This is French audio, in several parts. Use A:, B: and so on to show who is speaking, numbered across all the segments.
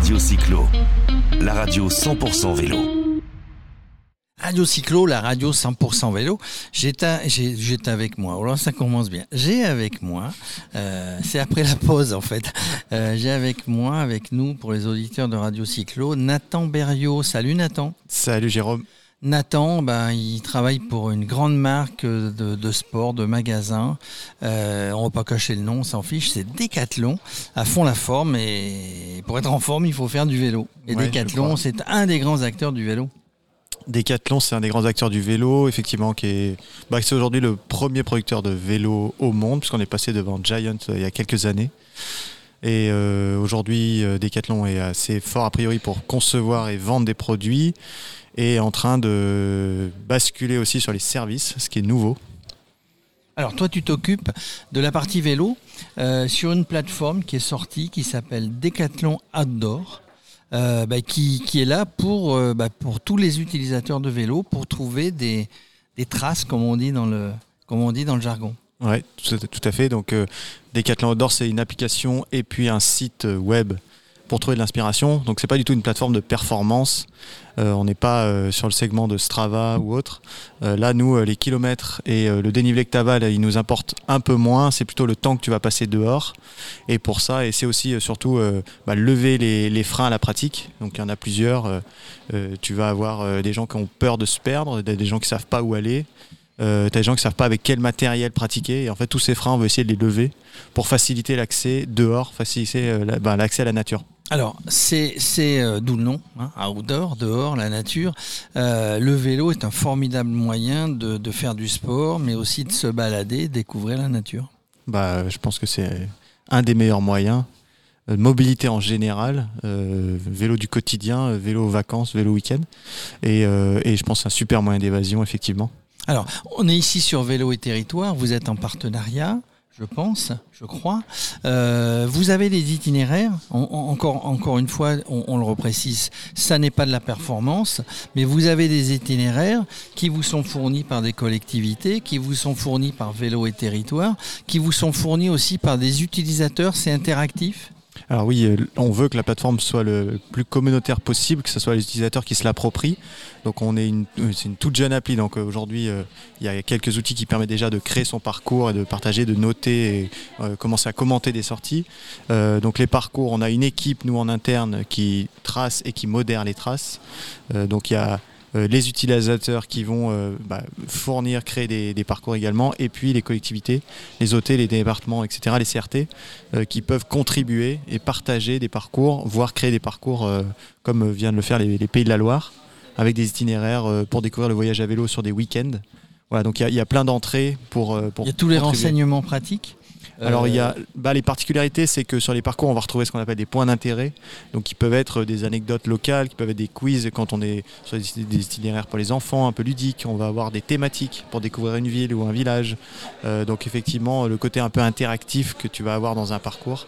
A: Radio Cyclo, la radio 100% vélo.
B: Radio Cyclo, la radio 100% vélo. J'ai avec moi. Oh là, ça commence bien. J'ai avec moi, euh, c'est après la pause en fait. Euh, j'ai avec moi, avec nous, pour les auditeurs de Radio Cyclo, Nathan Berriot. Salut Nathan.
C: Salut Jérôme.
B: Nathan, ben, il travaille pour une grande marque de, sport, de magasin. Euh, on va pas cacher le nom, on s'en fiche. C'est Decathlon, à fond la forme. Et pour être en forme, il faut faire du vélo. Et Decathlon, c'est un des grands acteurs du vélo.
C: Decathlon, c'est un des grands acteurs du vélo, effectivement, qui est, bah, c'est aujourd'hui le premier producteur de vélo au monde, puisqu'on est passé devant Giant euh, il y a quelques années. Et euh, aujourd'hui, Decathlon est assez fort a priori pour concevoir et vendre des produits et en train de basculer aussi sur les services, ce qui est nouveau.
B: Alors toi, tu t'occupes de la partie vélo euh, sur une plateforme qui est sortie, qui s'appelle Decathlon Outdoor. Euh, bah, qui, est là pour, euh, bah, pour tous les utilisateurs de vélo pour trouver des, traces, comme on dit dans le, comme on dit dans le jargon.
C: Oui, tout, à fait. Donc, Decathlon Outdoor, c'est une application et puis un site web pour trouver de l'inspiration. Donc c'est pas du tout une plateforme de performance. Euh, on n'est pas euh, sur le segment de Strava ou autre. Euh, là, nous, les kilomètres et le dénivelé que tu avales, ils nous importent un peu moins. C'est plutôt le temps que tu vas passer dehors. Et pour ça, et c'est aussi surtout bah, lever les, freins à la pratique. Donc il y en a plusieurs. tu vas avoir des gens qui ont peur de se perdre, des gens qui savent pas où aller. Euh, tu as des gens qui ne savent pas avec quel matériel pratiquer. Et en fait, tous ces freins, on veut essayer de les lever pour faciliter l'accès dehors, faciliter bah, l'accès à la nature.
B: Alors, c'est euh, d'où le nom, hein, outdoor, dehors, la nature. Euh, le vélo est un formidable moyen de, faire du sport, mais aussi de se balader, découvrir la nature.
C: Bah, je pense que c'est un des meilleurs moyens. Euh, mobilité en général, vélo du quotidien, vélo vacances, vélo week-end. Et, et je pense que c'est un super moyen d'évasion, effectivement.
B: Alors, on est ici sur Vélo et Territoire, vous êtes en partenariat je pense, je crois. Euh, vous avez des itinéraires, encore, encore une fois, on, le reprécise, ça n'est pas de la performance, mais vous avez des itinéraires qui vous sont fournis par des collectivités, qui vous sont fournis par Vélo et Territoire, qui vous sont fournis aussi par des utilisateurs, c'est interactif?
C: Alors oui, euh, on veut que la plateforme soit le plus communautaire possible, que ce soit les utilisateurs qui se l'approprient. Donc on est une, euh, c'est une toute jeune appli. Donc euh, aujourd'hui, il y a quelques outils qui permettent déjà de créer son parcours et de partager, de noter et commencer à commenter des sorties. donc les parcours, on a une équipe nous en interne qui trace et qui modère les traces. donc il y a les utilisateurs qui vont euh, bah, fournir, créer des, parcours également, et puis les collectivités, les hôtels, les départements, etc., les CRT, euh, qui peuvent contribuer et partager des parcours, voire créer des parcours comme viennent de le faire les, Pays de la Loire, avec des itinéraires pour découvrir le voyage à vélo sur des week-ends. Voilà, donc il y, a plein d'entrées pour,
B: pour. Il y a tous les renseignements pratiques
C: alors il y a bah, les particularités, c'est que sur les parcours, on va retrouver ce qu'on appelle des points d'intérêt, donc qui peuvent être des anecdotes locales, qui peuvent être des quiz quand on est sur des itinéraires pour les enfants, un peu ludiques. On va avoir des thématiques pour découvrir une ville ou un village. Euh, donc effectivement, le côté un peu interactif que tu vas avoir dans un parcours.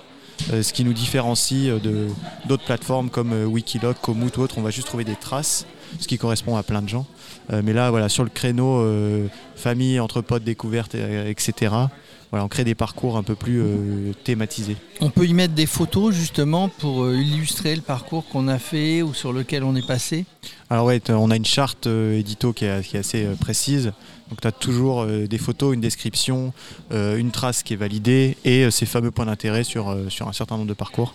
C: Euh, ce qui nous différencie euh, de d'autres plateformes comme Wikiloc, Komoot ou autres, on va juste trouver des traces, ce qui correspond à plein de gens. mais là, voilà, sur le créneau famille, entre potes, découverte, etc voilà, on crée des parcours un peu plus euh, thématisés.
B: On peut y mettre des photos justement pour euh, illustrer le parcours qu'on a fait ou sur lequel on est passé?
C: Alors oui, on a une charte euh, édito qui est, assez précise. Donc tu as toujours des photos, une description, une trace qui est validée et ces fameux points d'intérêt sur, sur un certain nombre de parcours.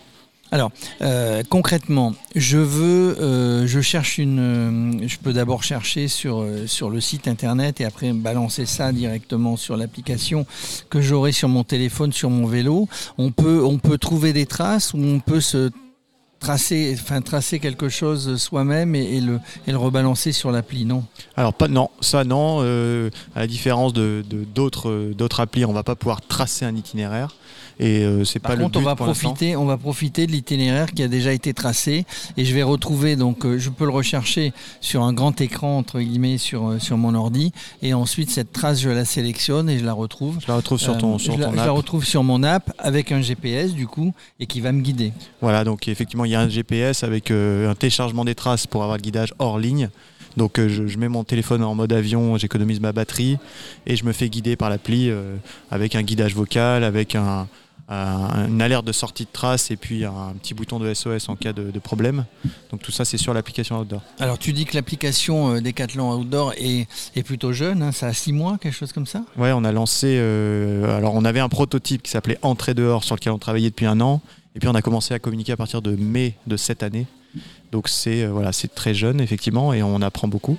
B: Alors, euh, concrètement, je veux, euh, je cherche une, euh, je peux d'abord chercher sur, le site internet et après balancer ça directement sur l'application que j'aurai sur mon téléphone, sur mon vélo. On peut, on peut trouver des traces ou on peut se tracer, enfin, tracer quelque chose soi-même et, le, et le rebalancer sur l'appli, non?
C: Alors pas non, ça non. à la différence de d'autres d'autres applis, on va pas pouvoir tracer un itinéraire. Et euh, c'est pas
B: contre,
C: le
B: but on va profiter, on va profiter de l'itinéraire qui a déjà été tracé et je vais retrouver donc euh, je peux le rechercher sur un grand écran entre guillemets sur euh, sur mon ordi et ensuite cette trace je la sélectionne et je la retrouve.
C: Je la retrouve sur ton, sur
B: je
C: ton
B: app. Je la retrouve sur mon app avec un GPS du coup et qui va me guider.
C: Voilà donc effectivement il y a un GPS avec un téléchargement des traces pour avoir le guidage hors ligne. Donc je, je, mets mon téléphone en mode avion, j'économise ma batterie et je me fais guider par l'appli avec un guidage vocal, avec un, une alerte de sortie de trace et puis un petit bouton de SOS en cas de, problème. Donc tout ça, c'est sur l'application Outdoor.
B: Alors tu dis que l'application euh, Decathlon Outdoor est, est plutôt jeune, hein, ça a six mois, quelque chose comme ça?
C: Ouais, on a lancé. Euh, alors on avait un prototype qui s'appelait Entrée dehors sur lequel on travaillait depuis un an. Et puis on a commencé à communiquer à partir de mai de cette année. Donc c'est euh, voilà, très jeune effectivement et on apprend beaucoup.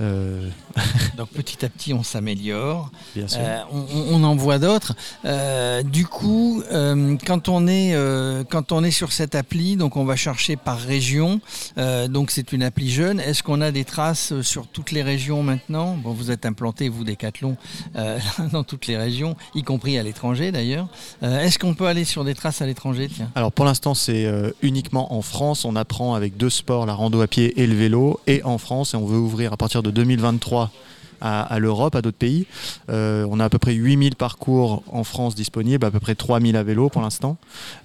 B: Euh, Donc petit à petit, on s'améliore. Euh, on, en voit d'autres. Euh, du coup, quand on est quand on est sur cette appli, donc on va chercher par région. donc c'est une appli jeune. Est-ce qu'on a des traces sur toutes les régions maintenant? Bon, vous êtes implanté vous Decathlon dans toutes les régions, y compris à l'étranger d'ailleurs. Est-ce qu'on peut aller sur des traces à l'étranger?
C: Alors pour l'instant, c'est uniquement en France. On apprend avec deux sports, la rando à pied et le vélo, et en France. Et on veut ouvrir à partir de 2023 à, l'Europe, à d'autres pays. Euh, on a à peu près 8000 parcours en France disponibles, à peu près 3000 à vélo pour l'instant.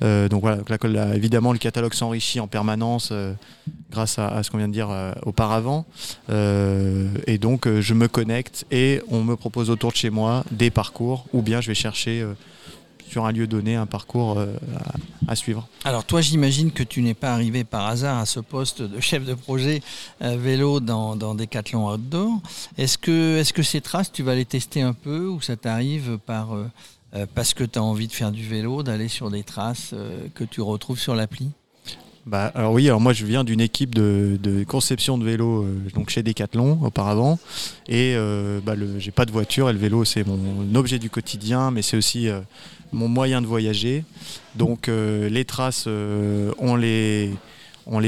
C: Euh, donc voilà, évidemment le catalogue s'enrichit en permanence euh, grâce à, ce qu'on vient de dire auparavant. et donc je me connecte et on me propose autour de chez moi des parcours ou bien je vais chercher sur un lieu donné un parcours euh, à, suivre.
B: Alors toi j'imagine que tu n'es pas arrivé par hasard à ce poste de chef de projet euh, vélo dans, dans Decathlon Outdoor. Est-ce que, est que ces traces tu vas les tester un peu ou ça t'arrive par, euh, parce que tu as envie de faire du vélo, d'aller sur des traces que tu retrouves sur l'appli?
C: Bah, alors oui, alors moi je viens d'une équipe de, conception de vélo donc chez Decathlon auparavant et euh, bah, j'ai pas de voiture et le vélo c'est mon objet du quotidien mais c'est aussi mon moyen de voyager. Donc euh, les traces, euh, on, les,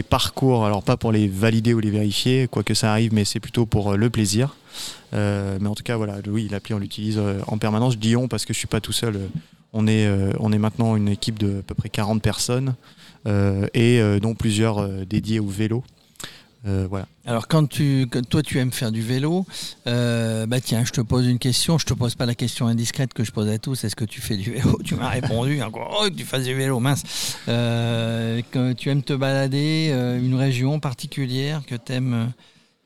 C: parcourt, alors pas pour les valider ou les vérifier, quoi que ça arrive, mais c'est plutôt pour euh, le plaisir. mais en tout cas, voilà, oui, l'appli, on l'utilise en permanence. Je dis on parce que je suis pas tout seul. On est, on est maintenant une équipe de à peu près 40 personnes et dont plusieurs dédiés au vélo.
B: Euh, voilà. Alors quand tu, toi tu aimes faire du vélo, euh, bah tiens, je te pose une question. Je te pose pas la question indiscrète que je pose à tous. Est-ce que tu fais du vélo? Tu m'as répondu encore. Oh, que tu fasses du vélo, mince. Euh, tu aimes te balader, une région particulière que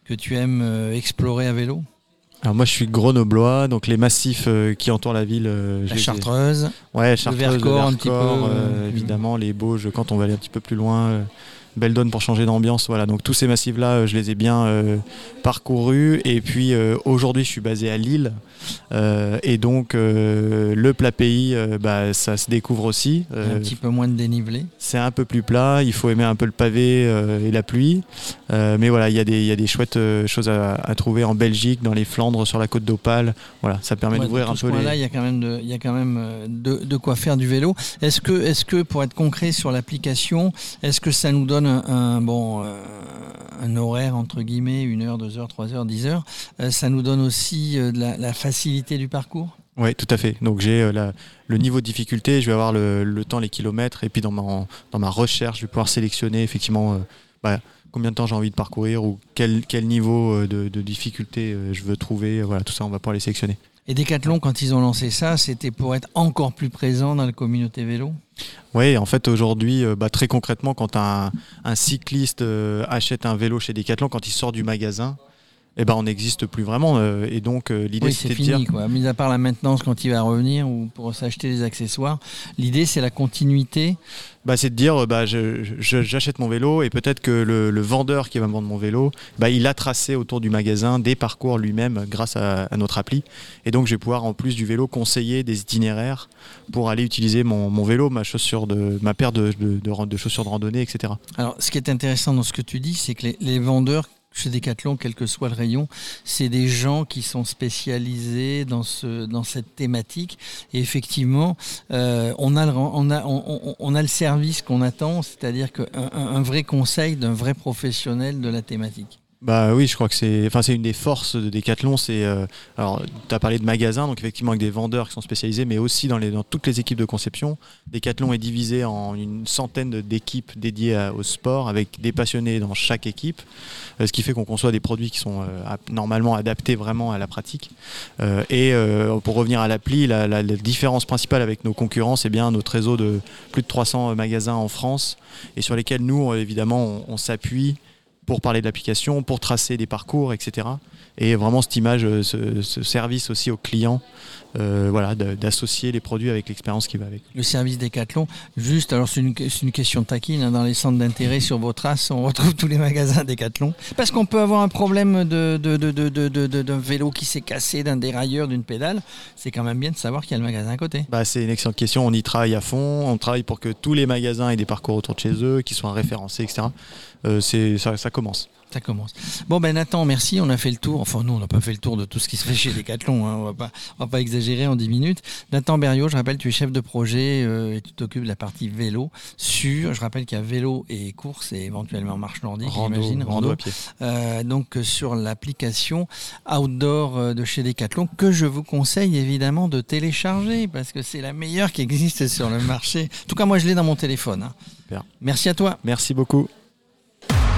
B: que tu aimes explorer à vélo?
C: Alors moi je suis grenoblois, donc les massifs qui entourent la ville.
B: la Chartreuse.
C: Ouais, Chartreuse, le Vercors, un petit peu. évidemment, les Bauges quand on va aller un petit peu plus loin belle donne pour changer d'ambiance. Voilà, donc tous ces massifs-là, euh, je les ai bien euh, parcourus. Et puis euh, aujourd'hui, je suis basé à Lille. et donc le plat pays, bah, ça se découvre aussi.
B: un petit peu moins de dénivelé.
C: C'est un peu plus plat. Il faut aimer un peu le pavé et la pluie. mais voilà, il y, a des chouettes choses à, trouver en Belgique, dans les Flandres, sur la côte d'Opale. Voilà, ça permet d'ouvrir un peu
B: les. Là, il y a quand même de, il y a quand même de, quoi faire du vélo. Est-ce que, est-ce que pour être concret sur l'application, est-ce que ça nous donne euh, un horaire, entre guillemets, une heure, deux heures, trois heures, dix heures, euh, ça nous donne aussi euh, la, facilité du parcours
C: oui, tout à fait. Donc j'ai le niveau de difficulté, je vais avoir le, temps, les kilomètres, et puis dans ma, recherche, je vais pouvoir sélectionner effectivement bah, combien de temps j'ai envie de parcourir ou quel, quel niveau de, de, difficulté je veux trouver. Voilà, tout ça, on va pouvoir les sélectionner.
B: Et Decathlon, quand ils ont lancé ça, c'était pour être encore plus présent dans la communauté vélo?
C: Oui, en fait aujourd'hui, euh, bah, très concrètement, quand un, cycliste euh, achète un vélo chez Decathlon, quand il sort du magasin, eh ben, on n'existe plus vraiment. Euh, et donc, l'idée,
B: c'est de fini, Quoi. Mis à part la maintenance quand il va revenir ou pour s'acheter des accessoires, l'idée, c'est la continuité
C: bah, c'est de dire bah, j'achète mon vélo et peut-être que le, vendeur qui va me vendre mon vélo, bah, il a tracé autour du magasin des parcours lui-même grâce à, notre appli. Et donc je vais pouvoir en plus du vélo conseiller des itinéraires pour aller utiliser mon, vélo, ma chaussure de ma paire de, de, chaussures de randonnée, etc.
B: Alors ce qui est intéressant dans ce que tu dis, c'est que les vendeurs chez Decathlon, quel que soit le rayon, c'est des gens qui sont spécialisés dans, ce, dans cette thématique. Et effectivement, euh, on, a le, on, a, on, a le service qu'on attend, c'est-à-dire qu'un un vrai conseil d'un vrai professionnel de la thématique.
C: Bah oui, je crois que c'est, enfin c'est une des forces de Decathlon. C'est, euh, alors tu as parlé de magasins, donc effectivement avec des vendeurs qui sont spécialisés, mais aussi dans, les, dans toutes les équipes de conception. Decathlon est divisé en une centaine d'équipes dédiées au sport, avec des passionnés dans chaque équipe, euh, ce qui fait qu'on conçoit des produits qui sont euh, normalement adaptés vraiment à la pratique. et pour revenir à l'appli, la, la, différence principale avec nos concurrents, c'est bien notre réseau de plus de 300 magasins en France, et sur lesquels nous, évidemment, on s'appuie pour parler de l'application, pour tracer des parcours, etc. Et vraiment cette image, ce, ce service aussi aux clients, euh, voilà, d'associer les produits avec l'expérience qui va avec.
B: Le service Decathlon, juste, alors c'est une, une, question taquine, hein, dans les centres d'intérêt sur vos traces, on retrouve tous les magasins Decathlon. Parce qu'on peut avoir un problème de, de, de, d'un vélo qui s'est cassé, d'un dérailleur, d'une pédale. C'est quand même bien de savoir qu'il y a le magasin à côté.
C: Bah, c'est une excellente question. On y travaille à fond. On travaille pour que tous les magasins aient des parcours autour de chez eux, qui soient référencés, etc. Euh, ça, ça commence.
B: Ça commence. Bon ben Nathan, merci. On a fait le tour. Enfin nous, on n'a pas fait le tour de tout ce qui se fait chez Decathlon. Hein. On va pas, on va pas exagérer en 10 minutes. Nathan Berriot, je rappelle, tu es chef de projet euh, et tu t'occupes de la partie vélo sur. Je rappelle qu'il y a vélo et course et éventuellement marche nordique, j'imagine.
C: Rando, à pied.
B: Euh, donc sur l'application outdoor euh, de chez Decathlon que je vous conseille évidemment de télécharger parce que c'est la meilleure qui existe sur le marché. En tout cas, moi je l'ai dans mon téléphone. Hein. Merci à toi.
C: Merci beaucoup.